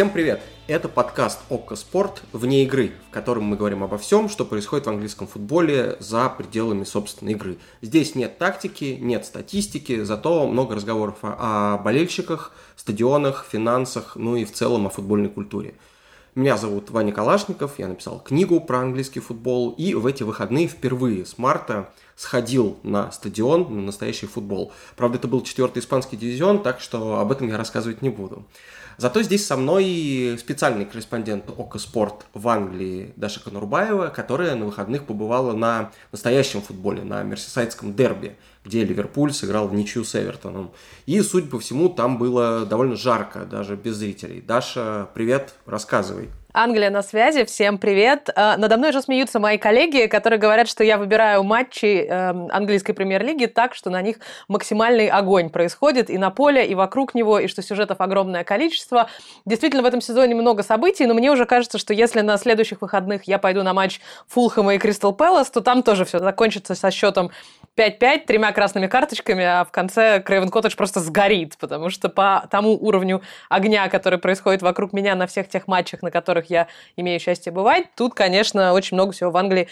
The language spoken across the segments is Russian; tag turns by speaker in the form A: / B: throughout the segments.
A: Всем привет! Это подкаст «Окко Спорт» вне игры, в котором мы говорим обо всем, что происходит в английском футболе за пределами собственной игры. Здесь нет тактики, нет статистики, зато много разговоров о болельщиках, стадионах, финансах, ну и в целом о футбольной культуре. Меня зовут Ваня Калашников, я написал книгу про английский футбол, и в эти выходные впервые с марта сходил на стадион, на настоящий футбол. Правда, это был четвертый испанский дивизион, так что об этом я рассказывать не буду. Зато здесь со мной специальный корреспондент ОКО Спорт в Англии Даша Конурбаева, которая на выходных побывала на настоящем футболе, на мерсисайдском дерби, где Ливерпуль сыграл в ничью с Эвертоном. И, судя по всему, там было довольно жарко, даже без зрителей. Даша, привет, рассказывай.
B: Англия на связи, всем привет. А, надо мной уже смеются мои коллеги, которые говорят, что я выбираю матчи эм, английской премьер-лиги так, что на них максимальный огонь происходит и на поле, и вокруг него, и что сюжетов огромное количество. Действительно, в этом сезоне много событий, но мне уже кажется, что если на следующих выходных я пойду на матч Фулхэма и Кристал Пэлас, то там тоже все закончится со счетом 5-5, тремя красными карточками, а в конце Крейвен Коттедж просто сгорит, потому что по тому уровню огня, который происходит вокруг меня на всех тех матчах, на которых я имею счастье бывать, тут, конечно, очень много всего в Англии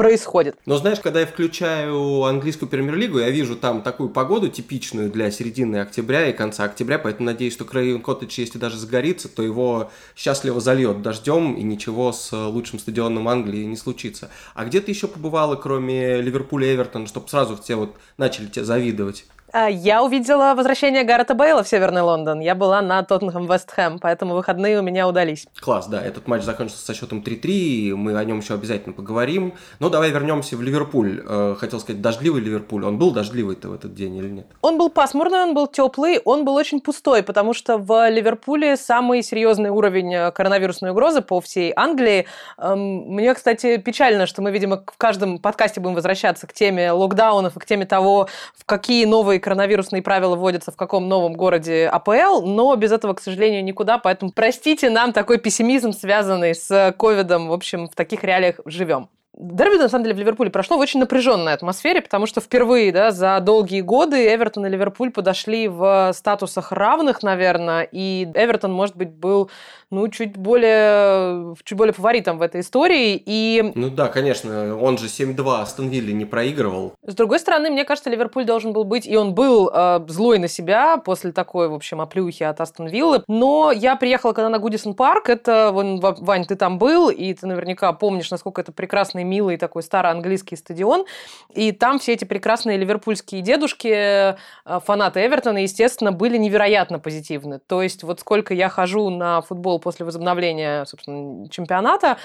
B: происходит.
A: Но знаешь, когда я включаю английскую премьер-лигу, я вижу там такую погоду типичную для середины октября и конца октября, поэтому надеюсь, что Крейвен Коттедж, если даже загорится, то его счастливо зальет дождем, и ничего с лучшим стадионом Англии не случится. А где ты еще побывала, кроме Ливерпуля и Эвертона, чтобы сразу все вот начали тебе завидовать?
B: А, я увидела возвращение Гаррета Бейла в Северный Лондон. Я была на Тоттенхэм Вест Хэм, поэтому выходные у меня удались.
A: Класс, да. Этот матч закончился со счетом 3-3, мы о нем еще обязательно поговорим. Но давай вернемся в Ливерпуль. Э, хотел сказать, дождливый Ливерпуль. Он был дождливый-то в этот день или нет?
B: Он был пасмурный, он был теплый, он был очень пустой, потому что в Ливерпуле самый серьезный уровень э, коронавирусной угрозы по всей Англии. Эм, мне, кстати, печально, что мы, видимо, в каждом подкасте будем возвращаться к теме локдаунов и к теме того, в какие новые коронавирусные правила вводятся в каком новом городе АПЛ, но без этого, к сожалению, никуда. Поэтому простите нам такой пессимизм, связанный с ковидом. В общем, в таких реалиях живем. Дерби, на самом деле, в Ливерпуле прошло в очень напряженной атмосфере, потому что впервые да, за долгие годы Эвертон и Ливерпуль подошли в статусах равных, наверное, и Эвертон, может быть, был ну, чуть более, чуть более фаворитом в этой истории. И...
A: Ну да, конечно, он же 7-2 Астон Вилли не проигрывал.
B: С другой стороны, мне кажется, Ливерпуль должен был быть, и он был э, злой на себя после такой, в общем, оплюхи от Астон Виллы. Но я приехала когда на Гудисон Парк, это, вон, Вань, ты там был, и ты наверняка помнишь, насколько это прекрасный, милый такой старый английский стадион. И там все эти прекрасные ливерпульские дедушки, э, фанаты Эвертона, естественно, были невероятно позитивны. То есть вот сколько я хожу на футбол после возобновления, собственно, чемпионата,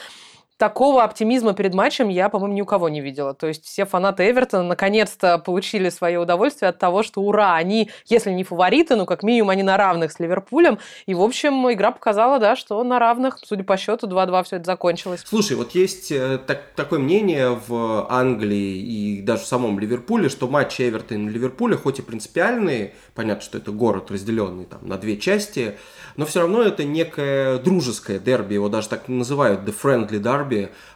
B: такого оптимизма перед матчем я, по-моему, ни у кого не видела. То есть все фанаты Эвертона наконец-то получили свое удовольствие от того, что ура, они, если не фавориты, ну, как минимум, они на равных с Ливерпулем. И, в общем, игра показала, да, что на равных, судя по счету, 2-2 все это закончилось.
A: Слушай, вот есть э, так, такое мнение в Англии и даже в самом Ливерпуле, что матчи Эвертона и Ливерпуля, хоть и принципиальные, понятно, что это город разделенный там на две части, но все равно это некое дружеское дерби, его даже так называют the friendly derby,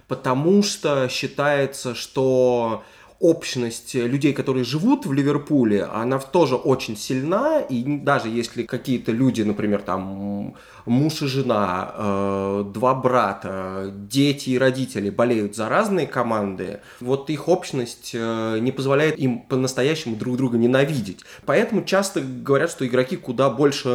A: потому что считается, что общность людей, которые живут в Ливерпуле, она тоже очень сильна, и даже если какие-то люди, например, там муж и жена, э, два брата, дети и родители болеют за разные команды, вот их общность э, не позволяет им по-настоящему друг друга ненавидеть. Поэтому часто говорят, что игроки куда больше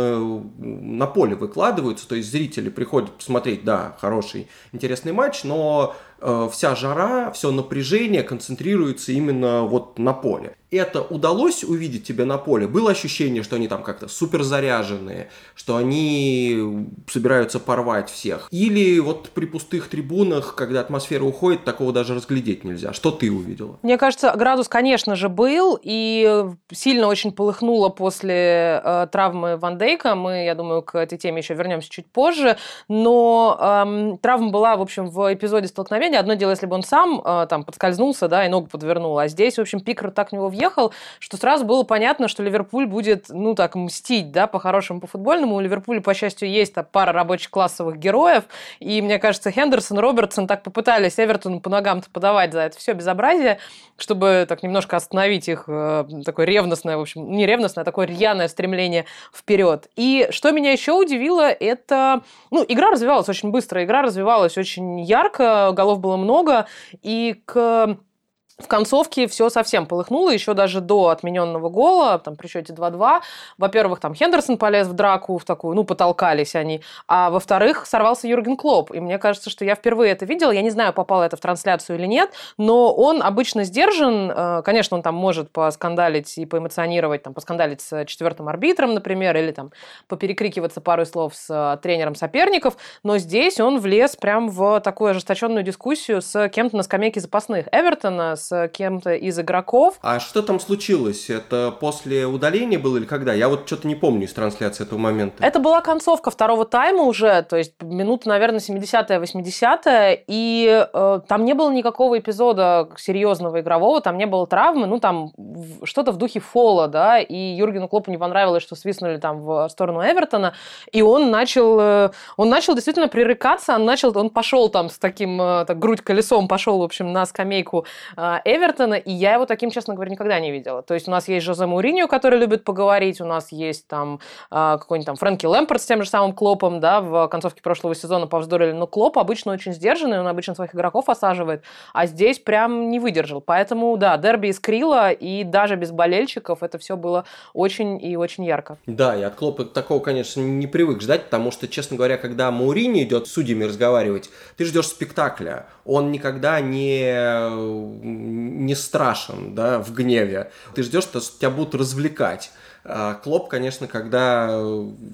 A: на поле выкладываются, то есть зрители приходят посмотреть, да, хороший, интересный матч, но э, вся жара, все напряжение концентрируется именно вот на поле это удалось увидеть тебе на поле? Было ощущение, что они там как-то супер заряженные, что они собираются порвать всех? Или вот при пустых трибунах, когда атмосфера уходит, такого даже разглядеть нельзя? Что ты увидела?
B: Мне кажется, градус, конечно же, был, и сильно очень полыхнуло после э, травмы Ван Дейка. Мы, я думаю, к этой теме еще вернемся чуть позже. Но эм, травма была, в общем, в эпизоде столкновения. Одно дело, если бы он сам э, там подскользнулся, да, и ногу подвернул, а здесь, в общем, Пикер так в него въехал, уехал, что сразу было понятно, что Ливерпуль будет, ну, так, мстить, да, по-хорошему, по-футбольному. У Ливерпуля, по счастью, есть пара рабочих классовых героев, и, мне кажется, Хендерсон, Робертсон так попытались Эвертону по ногам-то подавать за это все безобразие, чтобы так немножко остановить их э, такое ревностное, в общем, не ревностное, а такое рьяное стремление вперед. И что меня еще удивило, это, ну, игра развивалась очень быстро, игра развивалась очень ярко, голов было много, и к в концовке все совсем полыхнуло, еще даже до отмененного гола, там при счете 2-2. Во-первых, там Хендерсон полез в драку, в такую, ну, потолкались они. А во-вторых, сорвался Юрген Клоп. И мне кажется, что я впервые это видела. Я не знаю, попало это в трансляцию или нет, но он обычно сдержан. Э, конечно, он там может поскандалить и поэмоционировать, там, поскандалить с четвертым арбитром, например, или там поперекрикиваться пару слов с э, тренером соперников. Но здесь он влез прям в такую ожесточенную дискуссию с кем-то на скамейке запасных. Эвертона, с кем-то из игроков.
A: А что там случилось? Это после удаления было или когда? Я вот что-то не помню из трансляции этого момента.
B: Это была концовка второго тайма уже, то есть минута, наверное, 70-я, 80-я, и э, там не было никакого эпизода серьезного игрового, там не было травмы, ну там что-то в духе фола, да, и Юргену Клопу не понравилось, что свистнули там в сторону Эвертона, и он начал, э, он начал действительно пререкаться, он начал, он пошел там с таким, э, так, грудь колесом пошел, в общем, на скамейку э, Эвертона, и я его таким, честно говоря, никогда не видела. То есть у нас есть Жозе Мауриньо, который любит поговорить, у нас есть там а, какой-нибудь там Фрэнки Лэмпорт с тем же самым Клопом, да, в концовке прошлого сезона повздорили, но Клоп обычно очень сдержанный, он обычно своих игроков осаживает, а здесь прям не выдержал. Поэтому, да, дерби искрило, и даже без болельщиков это все было очень и очень ярко.
A: Да, я от Клопа такого, конечно, не привык ждать, потому что, честно говоря, когда Маурини идет с судьями разговаривать, ты ждешь спектакля. Он никогда не не страшен, да, в гневе. Ты ждешь, что тебя будут развлекать. А Клоп, конечно, когда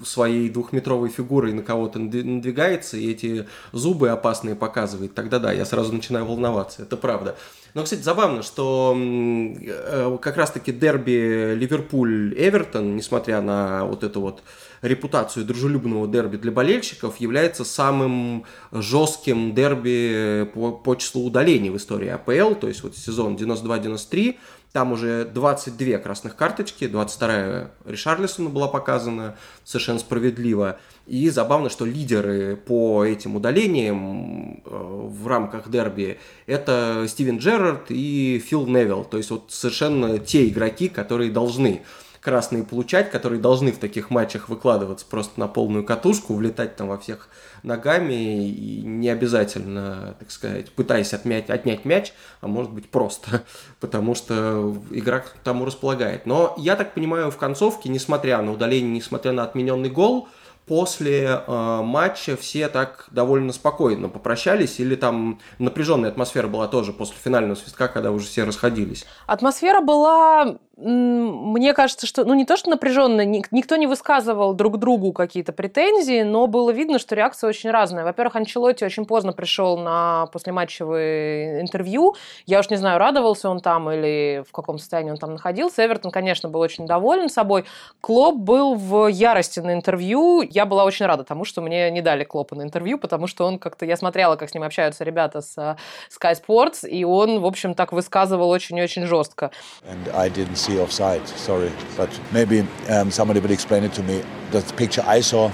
A: своей двухметровой фигурой на кого-то надвигается и эти зубы опасные показывает, тогда да, я сразу начинаю волноваться, это правда. Но, кстати, забавно, что э, как раз-таки дерби Ливерпуль-Эвертон, несмотря на вот эту вот репутацию дружелюбного дерби для болельщиков, является самым жестким дерби по, по числу удалений в истории АПЛ, то есть вот сезон 92-93, там уже 22 красных карточки, 22-я Ришарлисону была показана, совершенно справедливо. И забавно, что лидеры по этим удалениям э, в рамках дерби это Стивен Джерард и Фил Невилл. То есть вот совершенно те игроки, которые должны красные получать, которые должны в таких матчах выкладываться просто на полную катушку, влетать там во всех ногами и не обязательно, так сказать, пытаясь отмять, отнять мяч, а может быть просто, потому что игра к тому располагает. Но я так понимаю, в концовке, несмотря на удаление, несмотря на отмененный гол, после э, матча все так довольно спокойно попрощались, или там напряженная атмосфера была тоже после финального свистка, когда уже все расходились?
B: Атмосфера была мне кажется, что, ну, не то, что напряженно, никто не высказывал друг другу какие-то претензии, но было видно, что реакция очень разная. Во-первых, Анчелотти очень поздно пришел на послематчевое интервью. Я уж не знаю, радовался он там или в каком состоянии он там находился. Эвертон, конечно, был очень доволен собой. Клоп был в ярости на интервью. Я была очень рада тому, что мне не дали Клопа на интервью, потому что он как-то... Я смотрела, как с ним общаются ребята с э, Sky Sports, и он, в общем, так высказывал очень-очень жестко. And I didn't see offside, sorry. But maybe um, somebody will explain it to me. The picture I saw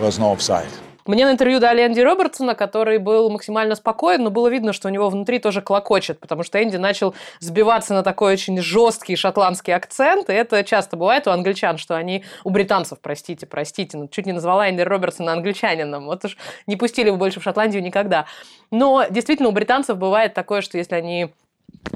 B: was no offside. Мне на интервью дали Энди Робертсона, который был максимально спокоен, но было видно, что у него внутри тоже клокочет, потому что Энди начал сбиваться на такой очень жесткий шотландский акцент, и это часто бывает у англичан, что они, у британцев, простите, простите, чуть не назвала Энди Робертсона англичанином, вот уж не пустили бы больше в Шотландию никогда. Но действительно у британцев бывает такое, что если они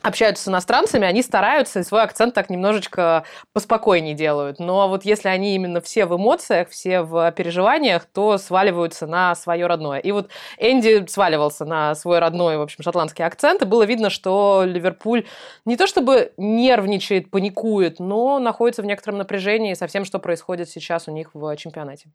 B: общаются с иностранцами, они стараются и свой акцент так немножечко поспокойнее делают. Но вот если они именно все в эмоциях, все в переживаниях, то сваливаются на свое родное. И вот Энди сваливался на свой родной, в общем, шотландский акцент, и было видно, что Ливерпуль не то чтобы нервничает, паникует, но находится в некотором напряжении со всем, что происходит сейчас у них в чемпионате.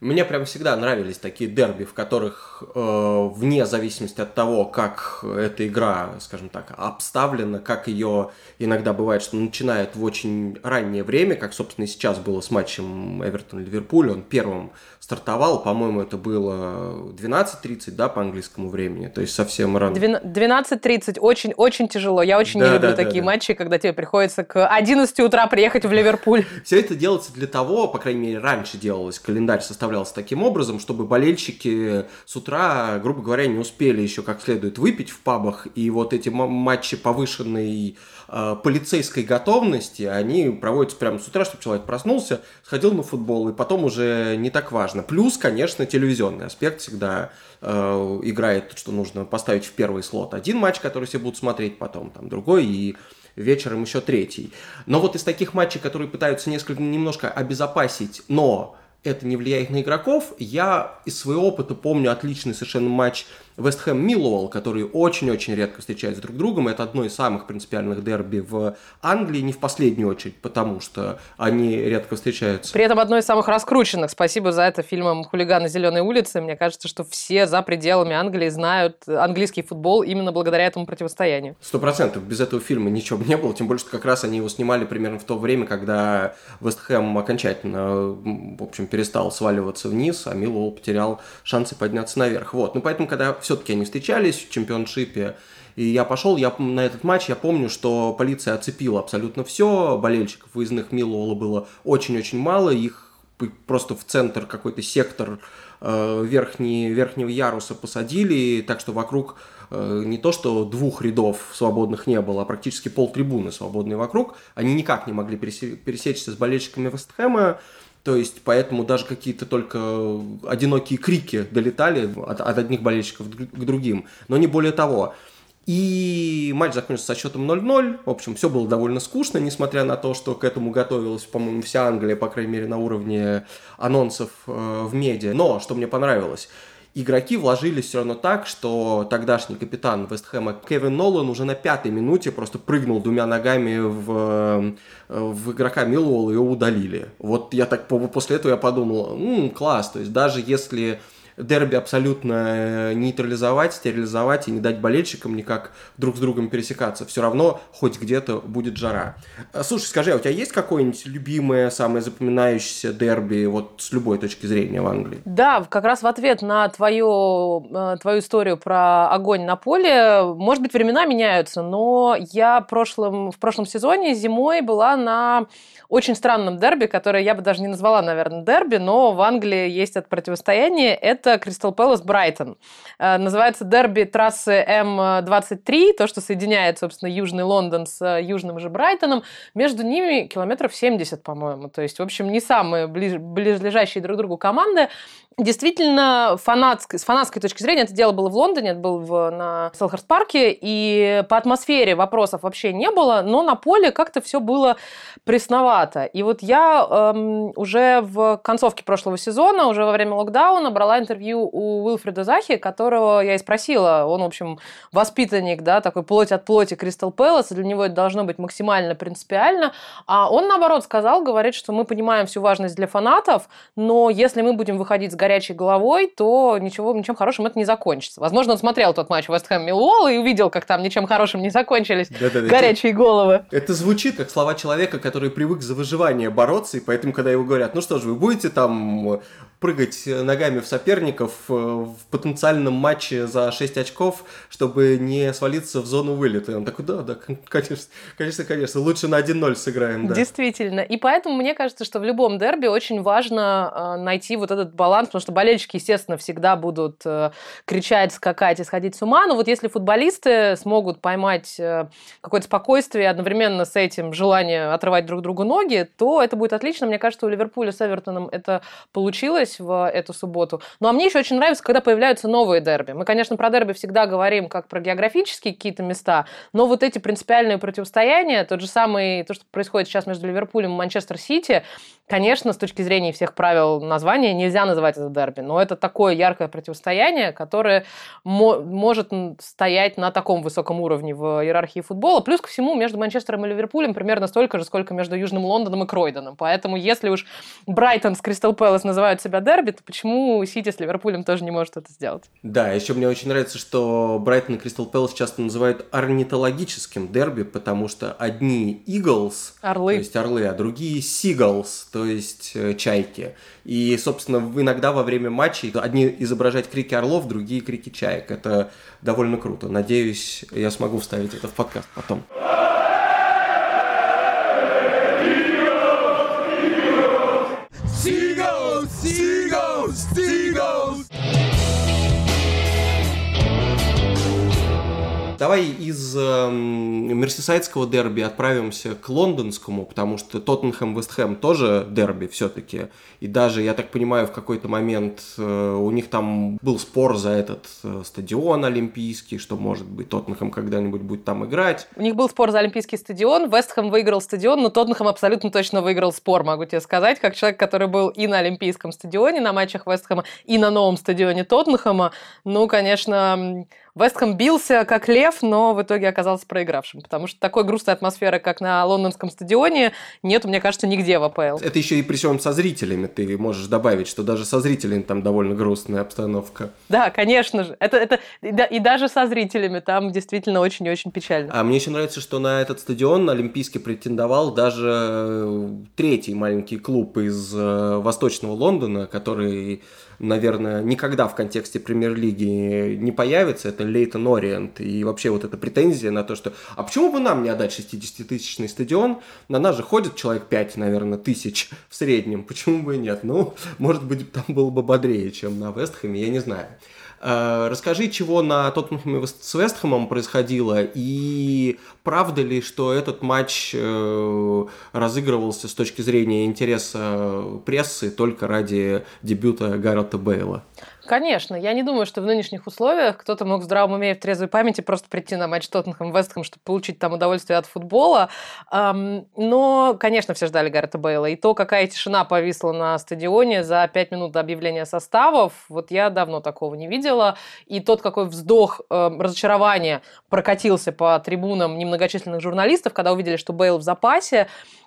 A: Мне прям всегда нравились такие дерби, в которых э, вне зависимости от того, как эта игра, скажем так, обставлена, как ее иногда бывает, что начинает в очень раннее время, как, собственно, и сейчас было с матчем Эвертон-Ливерпуль, он первым стартовал, по-моему, это было 12.30, да, по английскому времени, то есть совсем рано.
B: 12.30, очень, очень тяжело. Я очень да, не люблю да, такие да, матчи, когда тебе приходится к 11 утра приехать в Ливерпуль.
A: Все это делается для того, по крайней мере, раньше делалось, календарь составлялся таким образом, чтобы болельщики с утра, грубо говоря, не успели еще как следует выпить в пабах, и вот эти матчи повышенной э, полицейской готовности, они проводятся прямо с утра, чтобы человек проснулся, сходил на футбол, и потом уже не так важно. Плюс, конечно, телевизионный аспект всегда э, играет, что нужно поставить в первый слот один матч, который все будут смотреть, потом там другой, и вечером еще третий. Но вот из таких матчей, которые пытаются несколько немножко обезопасить, но это не влияет на игроков, я из своего опыта помню отличный совершенно матч Вест Хэм Миллуэлл, которые очень-очень редко встречаются друг с другом. Это одно из самых принципиальных дерби в Англии, не в последнюю очередь, потому что они редко встречаются.
B: При этом одно из самых раскрученных. Спасибо за это фильмом «Хулиганы зеленой улицы». Мне кажется, что все за пределами Англии знают английский футбол именно благодаря этому противостоянию.
A: Сто процентов. Без этого фильма ничего бы не было. Тем более, что как раз они его снимали примерно в то время, когда Вест Хэм окончательно, в общем, перестал сваливаться вниз, а Миллуэлл потерял шансы подняться наверх. Вот. Ну, поэтому, когда все-таки они встречались в чемпионшипе, и я пошел, я на этот матч, я помню, что полиция оцепила абсолютно все, болельщиков выездных Миллуола было очень-очень мало, их просто в центр какой-то сектор э, верхний, верхнего яруса посадили, так что вокруг э, не то что двух рядов свободных не было, а практически пол трибуны свободные вокруг. Они никак не могли пересечься с болельщиками Вестхэма. То есть, поэтому даже какие-то только одинокие крики долетали от, от одних болельщиков к другим, но не более того. И матч закончился со счетом 0-0. В общем, все было довольно скучно, несмотря на то, что к этому готовилась, по-моему, вся Англия, по крайней мере, на уровне анонсов э, в медиа. Но, что мне понравилось, игроки вложились все равно так, что тогдашний капитан Вестхэма Кевин Нолан уже на пятой минуте просто прыгнул двумя ногами в, в игрока Миллуэлла и его удалили. Вот я так после этого я подумал, м-м, класс, то есть даже если дерби абсолютно э, нейтрализовать, стерилизовать и не дать болельщикам никак друг с другом пересекаться. Все равно хоть где-то будет жара. А, слушай, скажи, а у тебя есть какое-нибудь любимое, самое запоминающееся дерби вот с любой точки зрения в Англии?
B: Да, как раз в ответ на твою, э, твою историю про огонь на поле, может быть, времена меняются, но я прошлым, в прошлом сезоне зимой была на очень странном дерби, которое я бы даже не назвала, наверное, дерби, но в Англии есть это противостояние. Это Кристал Пэлас Брайтон. Э, называется дерби трассы М23, то, что соединяет, собственно, Южный Лондон с э, Южным же Брайтоном. Между ними километров 70, по-моему. То есть, в общем, не самые ближ... ближайшие друг к другу команды. Действительно, фанатской, с фанатской точки зрения, это дело было в Лондоне, это было в, на Селхерст-парке, и по атмосфере вопросов вообще не было, но на поле как-то все было пресновато. И вот я эм, уже в концовке прошлого сезона, уже во время локдауна, брала интервью у Уилфреда Захи, которого я и спросила. Он, в общем, воспитанник, да, такой плоть от плоти Кристал Пэлас, для него это должно быть максимально принципиально. А он, наоборот, сказал, говорит, что мы понимаем всю важность для фанатов, но если мы будем выходить с горячей головой, то ничего, ничем хорошим это не закончится. Возможно, он смотрел тот матч Вест Хэм Миллуолл и увидел, как там ничем хорошим не закончились Да-да-да. горячие головы.
A: Это звучит как слова человека, который привык за выживание бороться, и поэтому, когда его говорят, ну что ж, вы будете там прыгать ногами в соперников э, в потенциальном матче за 6 очков, чтобы не свалиться в зону вылета. И он такой, да, да, конечно, конечно, конечно, лучше на 1-0 сыграем, да.
B: Действительно. И поэтому мне кажется, что в любом дерби очень важно э, найти вот этот баланс, потому что болельщики, естественно, всегда будут э, кричать, скакать и сходить с ума. Но вот если футболисты смогут поймать какое-то спокойствие одновременно с этим желание отрывать друг другу ноги, то это будет отлично. Мне кажется, у Ливерпуля с Эвертоном это получилось в эту субботу. Ну а мне еще очень нравится, когда появляются новые дерби. Мы, конечно, про дерби всегда говорим как про географические какие-то места, но вот эти принципиальные противостояния, тот же самый, то, что происходит сейчас между Ливерпулем и Манчестер Сити, Конечно, с точки зрения всех правил названия нельзя называть это дерби, но это такое яркое противостояние, которое мо- может стоять на таком высоком уровне в иерархии футбола. Плюс ко всему между Манчестером и Ливерпулем примерно столько же, сколько между Южным Лондоном и Кройденом. Поэтому если уж Брайтон с Кристал Пэлас называют себя дерби, то почему Сити с Ливерпулем тоже не может это сделать?
A: Да, еще мне очень нравится, что Брайтон и Кристал Пэлас часто называют орнитологическим дерби, потому что одни Eagles,
B: орлы.
A: то есть орлы, а другие Seagulls, то есть э, чайки. И, собственно, иногда во время матчей одни изображать крики орлов, другие крики чаек. Это довольно круто. Надеюсь, я смогу вставить это в подкаст потом. Давай из э, мерсисайдского дерби отправимся к лондонскому, потому что Тоттенхэм Вестхэм тоже дерби все-таки. И даже, я так понимаю, в какой-то момент э, у них там был спор за этот э, стадион олимпийский, что, может быть, Тоттенхэм когда-нибудь будет там играть.
B: У них был спор за олимпийский стадион, Вестхэм выиграл стадион, но Тоттенхэм абсолютно точно выиграл спор, могу тебе сказать, как человек, который был и на олимпийском стадионе, на матчах Вестхэма, и на новом стадионе Тоттенхэма. Ну, конечно, Вестхэм бился как лев, но в итоге оказался проигравшим, потому что такой грустной атмосферы, как на лондонском стадионе, нет, мне кажется, нигде в АПЛ.
A: Это еще и при всем со зрителями ты можешь добавить, что даже со зрителями там довольно грустная обстановка.
B: Да, конечно же. Это, это, и даже со зрителями там действительно очень и очень печально.
A: А мне еще нравится, что на этот стадион Олимпийский претендовал даже э, третий маленький клуб из э, Восточного Лондона, который наверное, никогда в контексте премьер-лиги не появится, это Лейтон Ориент. И вообще вот эта претензия на то, что а почему бы нам не отдать 60-тысячный стадион? На нас же ходит человек 5, наверное, тысяч в среднем. Почему бы и нет? Ну, может быть, там было бы бодрее, чем на Вестхэме, я не знаю. Э, расскажи, чего на Тоттенхэме с Вестхэмом происходило, и правда ли, что этот матч э, разыгрывался с точки зрения интереса прессы только ради дебюта Гаррета Бейла?
B: Конечно, я не думаю, что в нынешних условиях кто-то мог в здравом уме и в трезвой памяти просто прийти на матч Тоттенхэм Вестхэм, чтобы получить там удовольствие от футбола. Но, конечно, все ждали Гаррета Бейла. И то, какая тишина повисла на стадионе за пять минут до объявления составов, вот я давно такого не видела. И тот, какой вздох разочарования прокатился по трибунам немногочисленных журналистов, когда увидели, что Бейл в запасе,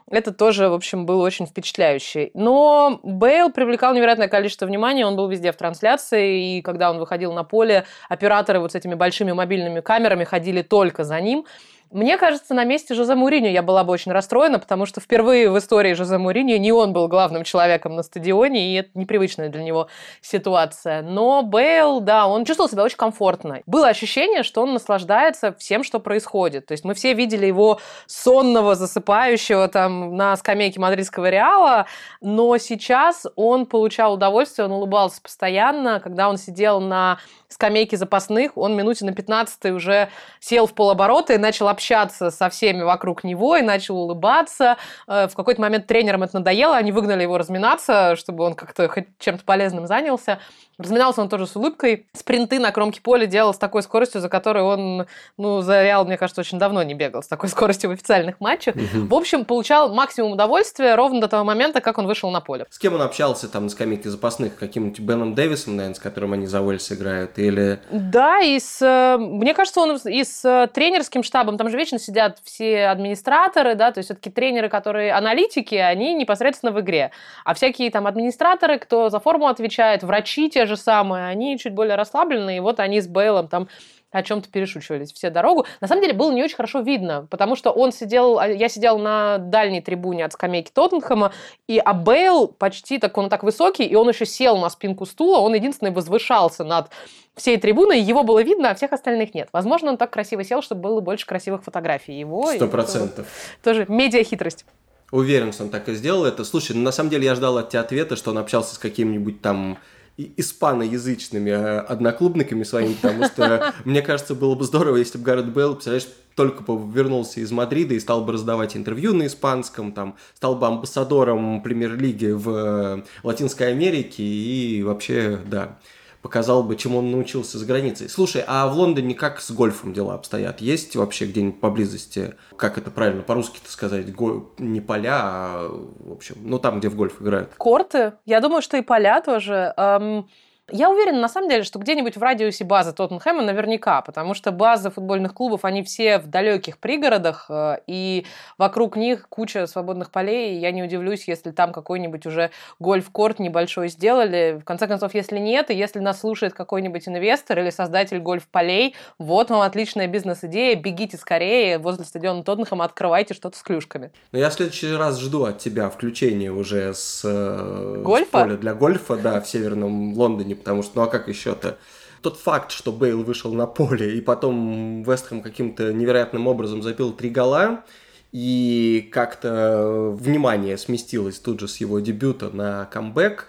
B: это тоже, в общем, было очень впечатляюще. Но Бейл привлекал невероятное количество внимания, он был везде в трансляции, и когда он выходил на поле, операторы вот с этими большими мобильными камерами ходили только за ним. Мне кажется, на месте Жозе Мourinho я была бы очень расстроена, потому что впервые в истории Жозе Мourinho не он был главным человеком на стадионе, и это непривычная для него ситуация. Но Бейл, да, он чувствовал себя очень комфортно. Было ощущение, что он наслаждается всем, что происходит. То есть мы все видели его сонного, засыпающего там на скамейке мадридского Реала, но сейчас он получал удовольствие, он улыбался постоянно, когда он сидел на скамейке запасных, он минуте на 15 уже сел в полоборота и начал общаться со всеми вокруг него и начал улыбаться. Э, в какой-то момент тренерам это надоело, они выгнали его разминаться, чтобы он как-то хоть чем-то полезным занялся. Разминался он тоже с улыбкой. Спринты на кромке поля делал с такой скоростью, за которой он, ну, за Реал, мне кажется, очень давно не бегал с такой скоростью в официальных матчах. Угу. В общем, получал максимум удовольствия ровно до того момента, как он вышел на поле.
A: С кем он общался там на скамейке запасных? Каким-нибудь Беном Дэвисом, наверное, с которым они за Уэльс играют? Или...
B: Да, и с... Э, мне кажется, он и с э, тренерским штабом. Там же вечно сидят все администраторы, да, то есть все-таки тренеры, которые аналитики, они непосредственно в игре. А всякие там администраторы, кто за форму отвечает, врачи те же самые, они чуть более расслабленные, и вот они с Бейлом там о чем-то перешучивались все дорогу. На самом деле было не очень хорошо видно, потому что он сидел, а, я сидел на дальней трибуне от скамейки Тоттенхэма, и а Бейл почти так, он так высокий, и он еще сел на спинку стула, он единственный возвышался над всей трибуной, его было видно, а всех остальных нет. Возможно, он так красиво сел, чтобы было больше красивых фотографий его.
A: Сто процентов.
B: Тоже медиа-хитрость.
A: Уверен, что он так и сделал это. Слушай, ну, на самом деле я ждал от тебя ответа, что он общался с каким-нибудь там испаноязычными э, одноклубниками своими, потому что, мне кажется, было бы здорово, если бы Гаррет Белл, представляешь, только бы вернулся из Мадрида и стал бы раздавать интервью на испанском, там, стал бы амбассадором премьер-лиги в э, Латинской Америке и вообще, да, показал бы, чему он научился за границей. Слушай, а в Лондоне как с гольфом дела обстоят? Есть вообще где-нибудь поблизости, как это правильно по-русски-то сказать, го... не поля, а, в общем, ну там, где в гольф играют?
B: Корты. Я думаю, что и поля тоже. Эм... Я уверена, на самом деле, что где-нибудь в радиусе базы Тоттенхэма наверняка, потому что базы футбольных клубов, они все в далеких пригородах, э, и вокруг них куча свободных полей, и я не удивлюсь, если там какой-нибудь уже гольф-корт небольшой сделали. В конце концов, если нет, и если нас слушает какой-нибудь инвестор или создатель гольф-полей, вот вам отличная бизнес-идея, бегите скорее возле стадиона Тоттенхэма, открывайте что-то с клюшками.
A: Но я в следующий раз жду от тебя включения уже с,
B: э, Гольфа? с
A: поля для гольфа, да, в Северном Лондоне не потому что, ну а как еще-то? Тот факт, что Бейл вышел на поле, и потом Вестхэм каким-то невероятным образом забил три гола, и как-то внимание сместилось тут же с его дебюта на камбэк,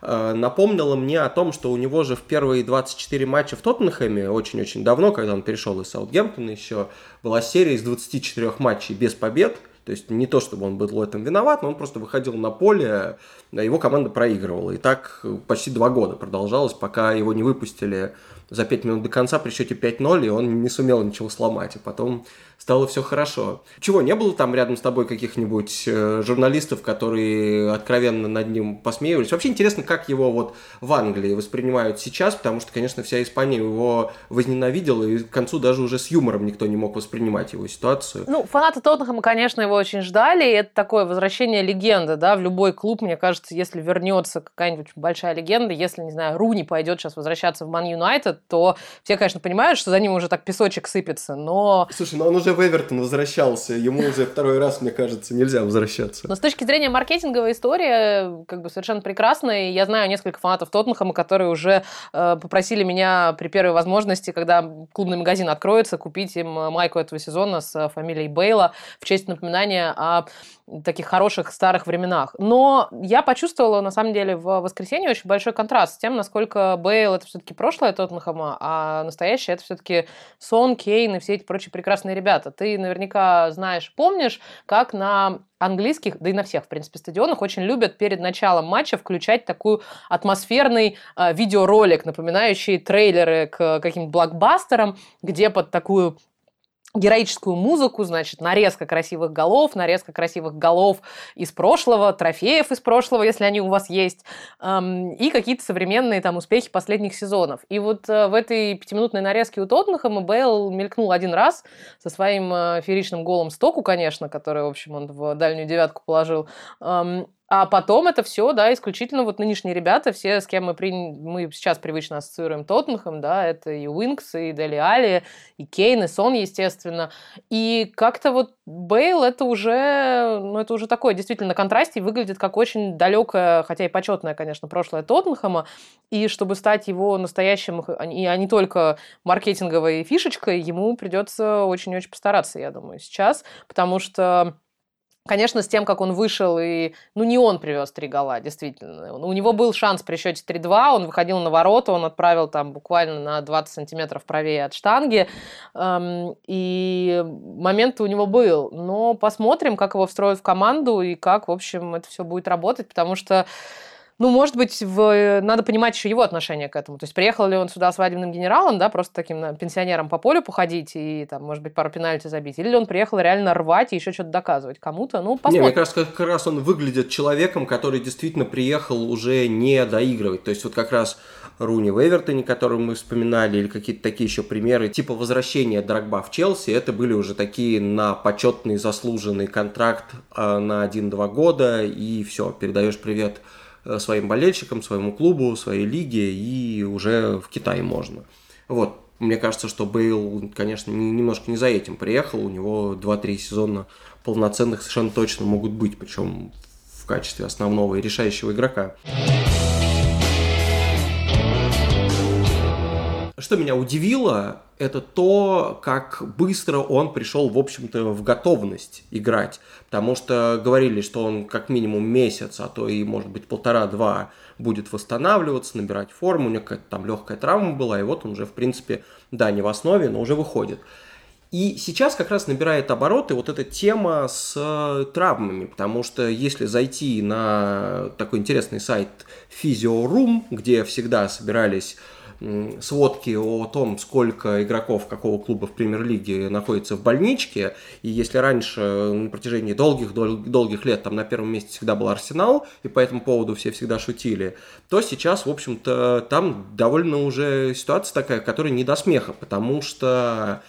A: э, напомнило мне о том, что у него же в первые 24 матча в Тоттенхэме, очень-очень давно, когда он перешел из Саутгемптона еще, была серия из 24 матчей без побед – то есть не то, чтобы он был в этом виноват, но он просто выходил на поле, а его команда проигрывала. И так почти два года продолжалось, пока его не выпустили за 5 минут до конца при счете 5-0, и он не сумел ничего сломать. И потом стало все хорошо. Чего, не было там рядом с тобой каких-нибудь э, журналистов, которые откровенно над ним посмеивались? Вообще интересно, как его вот в Англии воспринимают сейчас, потому что, конечно, вся Испания его возненавидела, и к концу даже уже с юмором никто не мог воспринимать его ситуацию.
B: Ну, фанаты Тоттенхэма, конечно, его очень ждали, и это такое возвращение легенды, да, в любой клуб, мне кажется, если вернется какая-нибудь большая легенда, если, не знаю, Руни пойдет сейчас возвращаться в Ман Юнайтед, то все, конечно, понимают, что за ним уже так песочек сыпется, но...
A: Слушай, но он уже в Эвертон возвращался, ему уже второй раз, мне кажется, нельзя возвращаться.
B: Но с точки зрения маркетинговой истории, как бы совершенно прекрасная. Я знаю несколько фанатов Тоттенхэма, которые уже э, попросили меня при первой возможности, когда клубный магазин откроется, купить им майку этого сезона с фамилией Бейла в честь напоминания о таких хороших старых временах. Но я почувствовала, на самом деле, в воскресенье очень большой контраст с тем, насколько Бейл это все-таки прошлое Тоттенхэма, а настоящее это все-таки Сон, Кейн и все эти прочие прекрасные ребята. Ты наверняка знаешь, помнишь, как на английских, да и на всех, в принципе, стадионах очень любят перед началом матча включать такой атмосферный э, видеоролик, напоминающий трейлеры к каким-то блокбастерам, где под такую героическую музыку, значит, нарезка красивых голов, нарезка красивых голов из прошлого, трофеев из прошлого, если они у вас есть, эм, и какие-то современные там успехи последних сезонов. И вот э, в этой пятиминутной нарезке у Тоттенхэма Бейл мелькнул один раз со своим э, фееричным голом Стоку, конечно, который, в общем, он в дальнюю девятку положил. Эм, а потом это все, да, исключительно вот нынешние ребята, все, с кем мы, при... мы сейчас привычно ассоциируем Тоттенхэм, да, это и Уинкс, и Дели Али, и Кейн, и Сон, естественно. И как-то вот Бейл это уже, ну, это уже такое действительно на контрасте выглядит как очень далекое, хотя и почетное, конечно, прошлое Тоттенхэма. И чтобы стать его настоящим, и а не только маркетинговой фишечкой, ему придется очень-очень постараться, я думаю, сейчас, потому что Конечно, с тем, как он вышел, и ну не он привез три гола, действительно. У него был шанс при счете 3-2, он выходил на ворота, он отправил там буквально на 20 сантиметров правее от штанги, эм, и момент у него был. Но посмотрим, как его встроят в команду и как, в общем, это все будет работать, потому что ну, может быть, в... надо понимать еще его отношение к этому. То есть приехал ли он сюда свадебным генералом, да, просто таким пенсионером по полю походить и, там, может быть, пару пенальти забить, или он приехал реально рвать и еще что-то доказывать кому-то, ну, посмотрим.
A: Не, мне кажется, как раз он выглядит человеком, который действительно приехал уже не доигрывать. То есть вот как раз Руни в Эвертоне, который мы вспоминали, или какие-то такие еще примеры, типа возвращения Драгба в Челси, это были уже такие на почетный заслуженный контракт а, на 1-2 года, и все, передаешь привет Э, своим болельщикам, своему клубу, своей лиге, и уже в Китай можно. Вот, мне кажется, что Бейл, конечно, немножко не за этим приехал, у него 2-3 сезона полноценных совершенно точно могут быть, причем в качестве основного и решающего игрока. Что меня удивило, это то, как быстро он пришел, в общем-то, в готовность играть. Потому что говорили, что он как минимум месяц, а то и, может быть, полтора-два будет восстанавливаться, набирать форму, у него какая-то там легкая травма была, и вот он уже, в принципе, да, не в основе, но уже выходит. И сейчас как раз набирает обороты вот эта тема с э, травмами, потому что если зайти на такой интересный сайт Physio где всегда собирались сводки о том, сколько игроков какого клуба в премьер-лиге находится в больничке. И если раньше на протяжении долгих, долгих лет там на первом месте всегда был Арсенал, и по этому поводу все всегда шутили, то сейчас, в общем-то, там довольно уже ситуация такая, которая не до смеха, потому что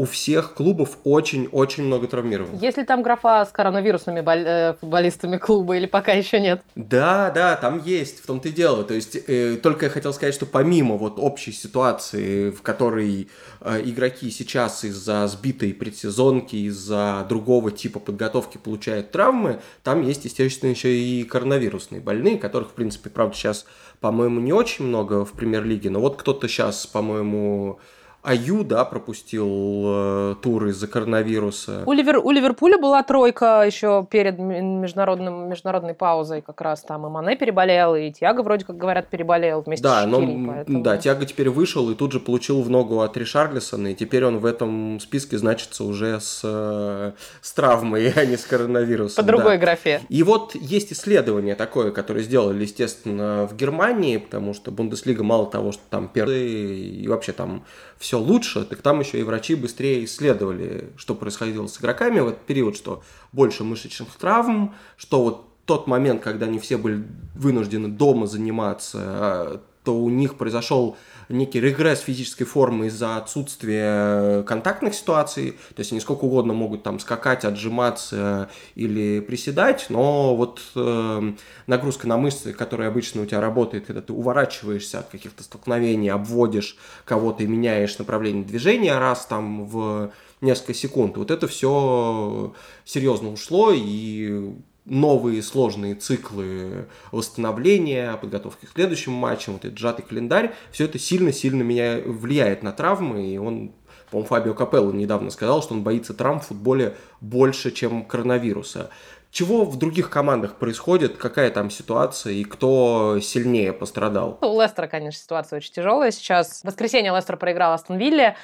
A: у всех клубов очень-очень много травмированных.
B: Есть ли там графа с коронавирусными бол- э, футболистами клуба или пока еще нет?
A: Да, да, там есть, в том-то и дело. То есть, э, только я хотел сказать, что помимо вот общей ситуации, в которой э, игроки сейчас из-за сбитой предсезонки, из-за другого типа подготовки получают травмы, там есть, естественно, еще и коронавирусные больные, которых, в принципе, правда, сейчас, по-моему, не очень много в премьер-лиге, но вот кто-то сейчас, по-моему, Аю, да, пропустил э, тур из-за коронавируса.
B: У, Ливер, у Ливерпуля была тройка еще перед международным, международной паузой как раз там. И Мане переболел, и Тиаго вроде как говорят переболел вместе
A: да,
B: с
A: Шакири, но, поэтому... Да, Тиаго теперь вышел и тут же получил в ногу от Ришарлисона, и теперь он в этом списке значится уже с, э, с травмой, а не с коронавирусом.
B: По другой
A: да.
B: графе.
A: И вот есть исследование такое, которое сделали, естественно, в Германии, потому что Бундеслига мало того, что там первые, и вообще там все лучше, так там еще и врачи быстрее исследовали, что происходило с игроками. В этот период, что больше мышечных травм, что вот тот момент, когда они все были вынуждены дома заниматься, а, то у них произошел некий регресс физической формы из-за отсутствия контактных ситуаций. То есть они сколько угодно могут там скакать, отжиматься или приседать, но вот э, нагрузка на мышцы, которая обычно у тебя работает, когда ты уворачиваешься от каких-то столкновений, обводишь кого-то и меняешь направление движения раз там в несколько секунд. Вот это все серьезно ушло, и новые сложные циклы восстановления, подготовки к следующим матчам, вот этот сжатый календарь, все это сильно-сильно меня влияет на травмы, и он по-моему, Фабио Капелло недавно сказал, что он боится травм в футболе больше, чем коронавируса. Чего в других командах происходит, какая там ситуация и кто сильнее пострадал?
B: У Лестера, конечно, ситуация очень тяжелая сейчас. В воскресенье Лестер проиграл Астон Вилле.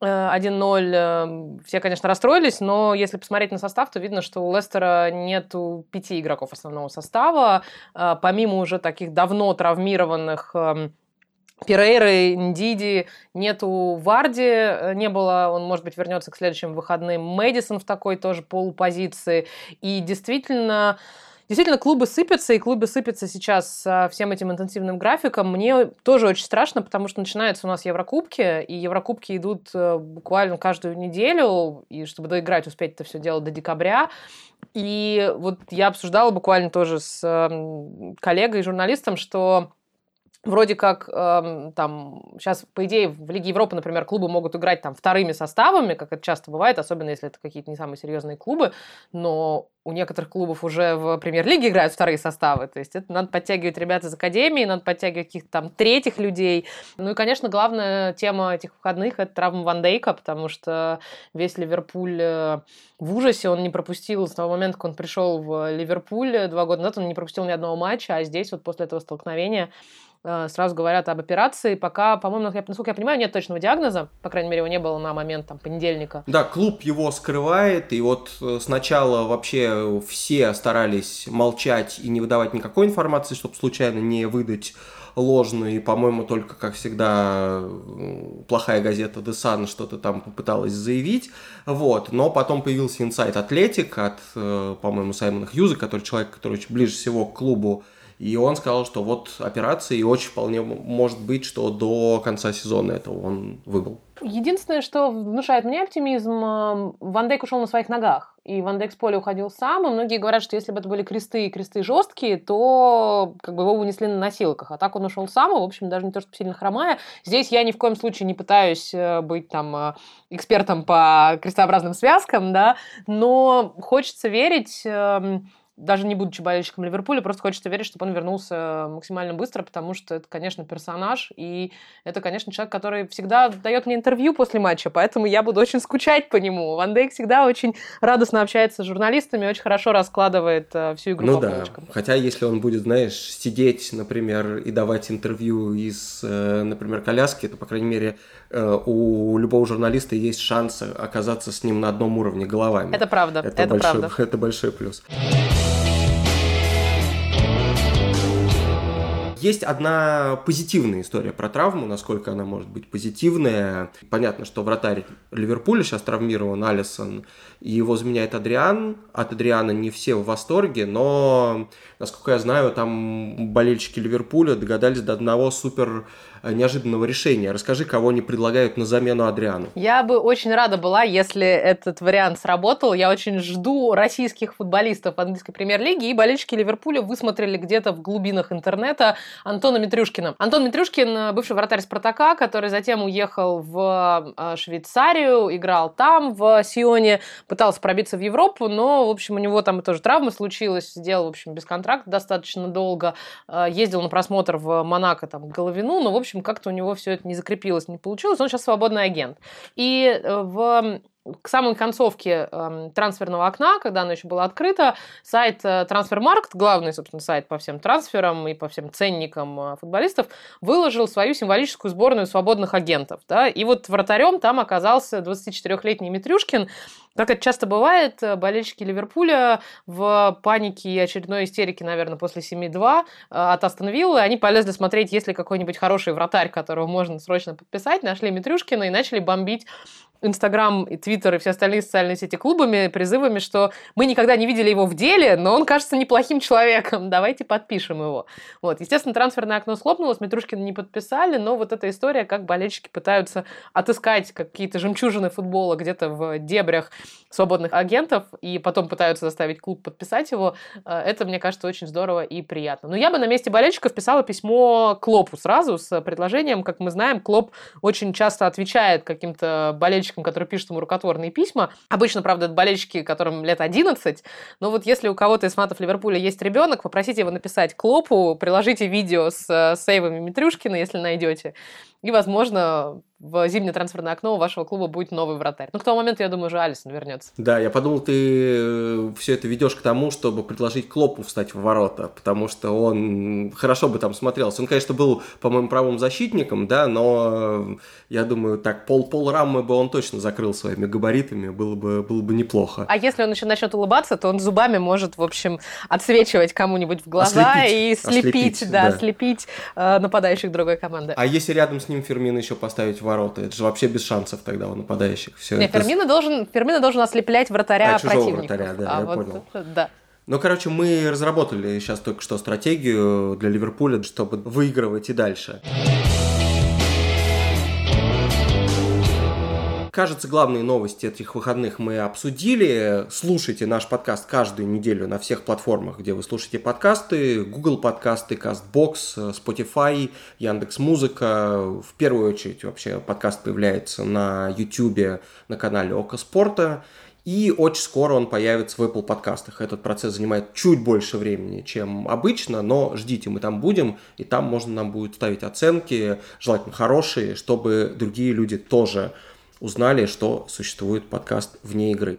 B: 1-0. Эм, все, конечно, расстроились, но если посмотреть на состав, то видно, что у Лестера нету пяти игроков основного состава. Э, помимо уже таких давно травмированных эм, Перейры, Ндиди, нету Варди, э, не было, он, может быть, вернется к следующим выходным. Мэдисон в такой тоже полупозиции. И действительно, Действительно, клубы сыпятся, и клубы сыпятся сейчас со всем этим интенсивным графиком. Мне тоже очень страшно, потому что начинаются у нас Еврокубки, и Еврокубки идут э, буквально каждую неделю, и чтобы доиграть, успеть это все дело до декабря. И вот я обсуждала буквально тоже с эм, коллегой, журналистом, что Вроде как э, там сейчас, по идее, в Лиге Европы, например, клубы могут играть там вторыми составами, как это часто бывает, особенно если это какие-то не самые серьезные клубы, но у некоторых клубов уже в премьер-лиге играют вторые составы, то есть это надо подтягивать ребят из академии, надо подтягивать каких-то там третьих людей. Ну и, конечно, главная тема этих выходных – это травма Ван Дейка, потому что весь Ливерпуль э, в ужасе, он не пропустил с того момента, как он пришел в Ливерпуль два года назад, он не пропустил ни одного матча, а здесь вот после этого столкновения сразу говорят об операции. Пока, по-моему, насколько я понимаю, нет точного диагноза. По крайней мере, его не было на момент там, понедельника.
A: Да, клуб его скрывает. И вот э, сначала вообще все старались молчать и не выдавать никакой информации, чтобы случайно не выдать ложную. И, по-моему, только, как всегда, плохая газета The Sun что-то там попыталась заявить. Вот. Но потом появился инсайт Атлетик от, э, по-моему, Саймона Хьюза, который человек, который очень ближе всего к клубу и он сказал, что вот операция, и очень вполне может быть, что до конца сезона этого он выбыл.
B: Единственное, что внушает мне оптимизм, э, Ван Дейк ушел на своих ногах. И Ван Дейк с поля уходил сам, и многие говорят, что если бы это были кресты, и кресты жесткие, то как бы его унесли на носилках. А так он ушел сам, и, в общем, даже не то, что сильно хромая. Здесь я ни в коем случае не пытаюсь э, быть там э, экспертом по крестообразным связкам, да, но хочется верить, эм, даже не будучи болельщиком Ливерпуля, просто хочется верить, чтобы он вернулся максимально быстро, потому что это, конечно, персонаж, и это, конечно, человек, который всегда дает мне интервью после матча, поэтому я буду очень скучать по нему. Ван Дейк всегда очень радостно общается с журналистами, очень хорошо раскладывает э, всю игру
A: ну
B: по
A: да.
B: полочкам.
A: Хотя если он будет, знаешь, сидеть, например, и давать интервью из, э, например, коляски, то, по крайней мере, э, у любого журналиста есть шанс оказаться с ним на одном уровне головами.
B: Это правда,
A: это,
B: это
A: большой,
B: правда.
A: Это большой плюс. Есть одна позитивная история про травму, насколько она может быть позитивная. Понятно, что вратарь Ливерпуля сейчас травмирован, Алисон, и его заменяет Адриан. От Адриана не все в восторге, но, насколько я знаю, там болельщики Ливерпуля догадались до одного супер неожиданного решения. Расскажи, кого они предлагают на замену Адриану.
B: Я бы очень рада была, если этот вариант сработал. Я очень жду российских футболистов английской премьер-лиги, и болельщики Ливерпуля высмотрели где-то в глубинах интернета Антона Митрюшкина. Антон Митрюшкин, бывший вратарь Спартака, который затем уехал в э, Швейцарию, играл там, в Сионе, пытался пробиться в Европу, но, в общем, у него там тоже травма случилась, сделал, в общем, без контракта достаточно долго, э, ездил на просмотр в Монако, там, Головину, но, в общем, как-то у него все это не закрепилось, не получилось. Он сейчас свободный агент. И э, в к самой концовке э, трансферного окна, когда оно еще было открыто, сайт э, Transfermarkt, главный, собственно, сайт по всем трансферам и по всем ценникам э, футболистов, выложил свою символическую сборную свободных агентов. Да? И вот вратарем там оказался 24-летний Митрюшкин. Как это часто бывает, э, болельщики Ливерпуля в панике и очередной истерике, наверное, после 7-2 э, от Астон Виллы, они полезли смотреть, есть ли какой-нибудь хороший вратарь, которого можно срочно подписать, нашли Митрюшкина и начали бомбить Инстаграм и Твиттер и все остальные социальные сети клубами, призывами, что мы никогда не видели его в деле, но он кажется неплохим человеком, давайте подпишем его. Вот. Естественно, трансферное окно схлопнулось, Митрушкина не подписали, но вот эта история, как болельщики пытаются отыскать какие-то жемчужины футбола где-то в дебрях свободных агентов и потом пытаются заставить клуб подписать его, э, это, мне кажется, очень здорово и приятно. Но я бы на месте болельщиков писала письмо Клопу сразу с предложением, как мы знаем, Клоп очень часто отвечает каким-то болельщикам которые пишут ему рукотворные письма. Обычно, правда, это болельщики, которым лет 11. Но вот если у кого-то из фанатов Ливерпуля есть ребенок, попросите его написать Клопу, приложите видео с э, сейвами Митрюшкина, если найдете. И, возможно, в зимнее трансферное окно у вашего клуба будет новый вратарь. Ну, к тому моменту, я думаю, уже Алисон вернется.
A: Да, я подумал, ты э, все это ведешь к тому, чтобы предложить Клопу встать в ворота, потому что он хорошо бы там смотрелся. Он, конечно, был, по-моему, правым защитником, да, но я думаю, так пол-пол рамы бы он точно закрыл своими габаритами, было бы, было бы неплохо.
B: А если он еще начнет улыбаться, то он зубами может, в общем, отсвечивать кому-нибудь в глаза ослепить. и слепить, ослепить, да, да. слепить э, нападающих другой команды.
A: А если рядом с ним Фермина еще поставить ворота. Это же вообще без шансов тогда у нападающих. Все
B: Не, это... Фермина, должен, Фермина должен ослеплять вратаря а, противника.
A: вратаря, да,
B: а
A: я
B: вот,
A: понял.
B: Да.
A: Ну, короче, мы разработали сейчас только что стратегию для Ливерпуля, чтобы выигрывать и дальше. Кажется, главные новости этих выходных мы обсудили. Слушайте наш подкаст каждую неделю на всех платформах, где вы слушаете подкасты. Google подкасты, CastBox, Spotify, Яндекс Музыка. В первую очередь вообще подкаст появляется на YouTube на канале Око Спорта. И очень скоро он появится в Apple подкастах. Этот процесс занимает чуть больше времени, чем обычно, но ждите, мы там будем, и там можно нам будет ставить оценки, желательно хорошие, чтобы другие люди тоже узнали, что существует подкаст вне игры.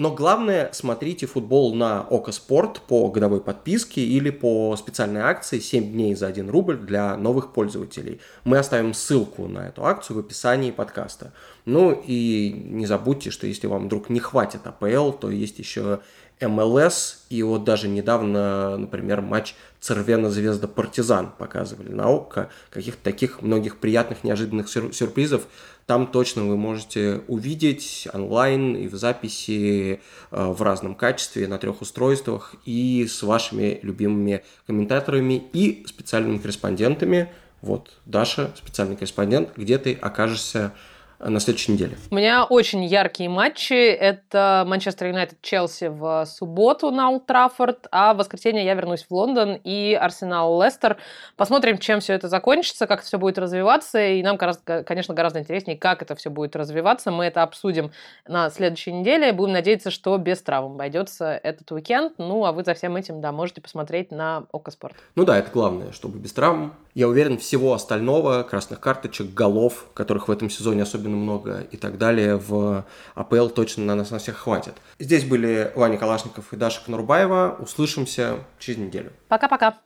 A: Но главное, смотрите футбол на Око Спорт по годовой подписке или по специальной акции 7 дней за 1 рубль для новых пользователей. Мы оставим ссылку на эту акцию в описании подкаста. Ну и не забудьте, что если вам вдруг не хватит АПЛ, то есть еще МЛС, и вот даже недавно, например, матч Цервена Звезда Партизан показывали на ОККО, каких-то таких многих приятных, неожиданных сюрпризов там точно вы можете увидеть онлайн и в записи э, в разном качестве на трех устройствах и с вашими любимыми комментаторами и специальными корреспондентами. Вот Даша, специальный корреспондент, где ты окажешься на следующей неделе.
B: У меня очень яркие матчи. Это Манчестер Юнайтед Челси в субботу на Олд Траффорд, а в воскресенье я вернусь в Лондон и Арсенал Лестер. Посмотрим, чем все это закончится, как это все будет развиваться. И нам, конечно, гораздо интереснее, как это все будет развиваться. Мы это обсудим на следующей неделе. Будем надеяться, что без травм обойдется этот уикенд. Ну, а вы за всем этим, да, можете посмотреть на Окоспорт.
A: Ну да, это главное, чтобы без травм. Я уверен, всего остального, красных карточек, голов, которых в этом сезоне особенно много и так далее, в АПЛ точно на нас на всех хватит. Здесь были Ваня Калашников и Даша Конурбаева. Услышимся через неделю.
B: Пока-пока.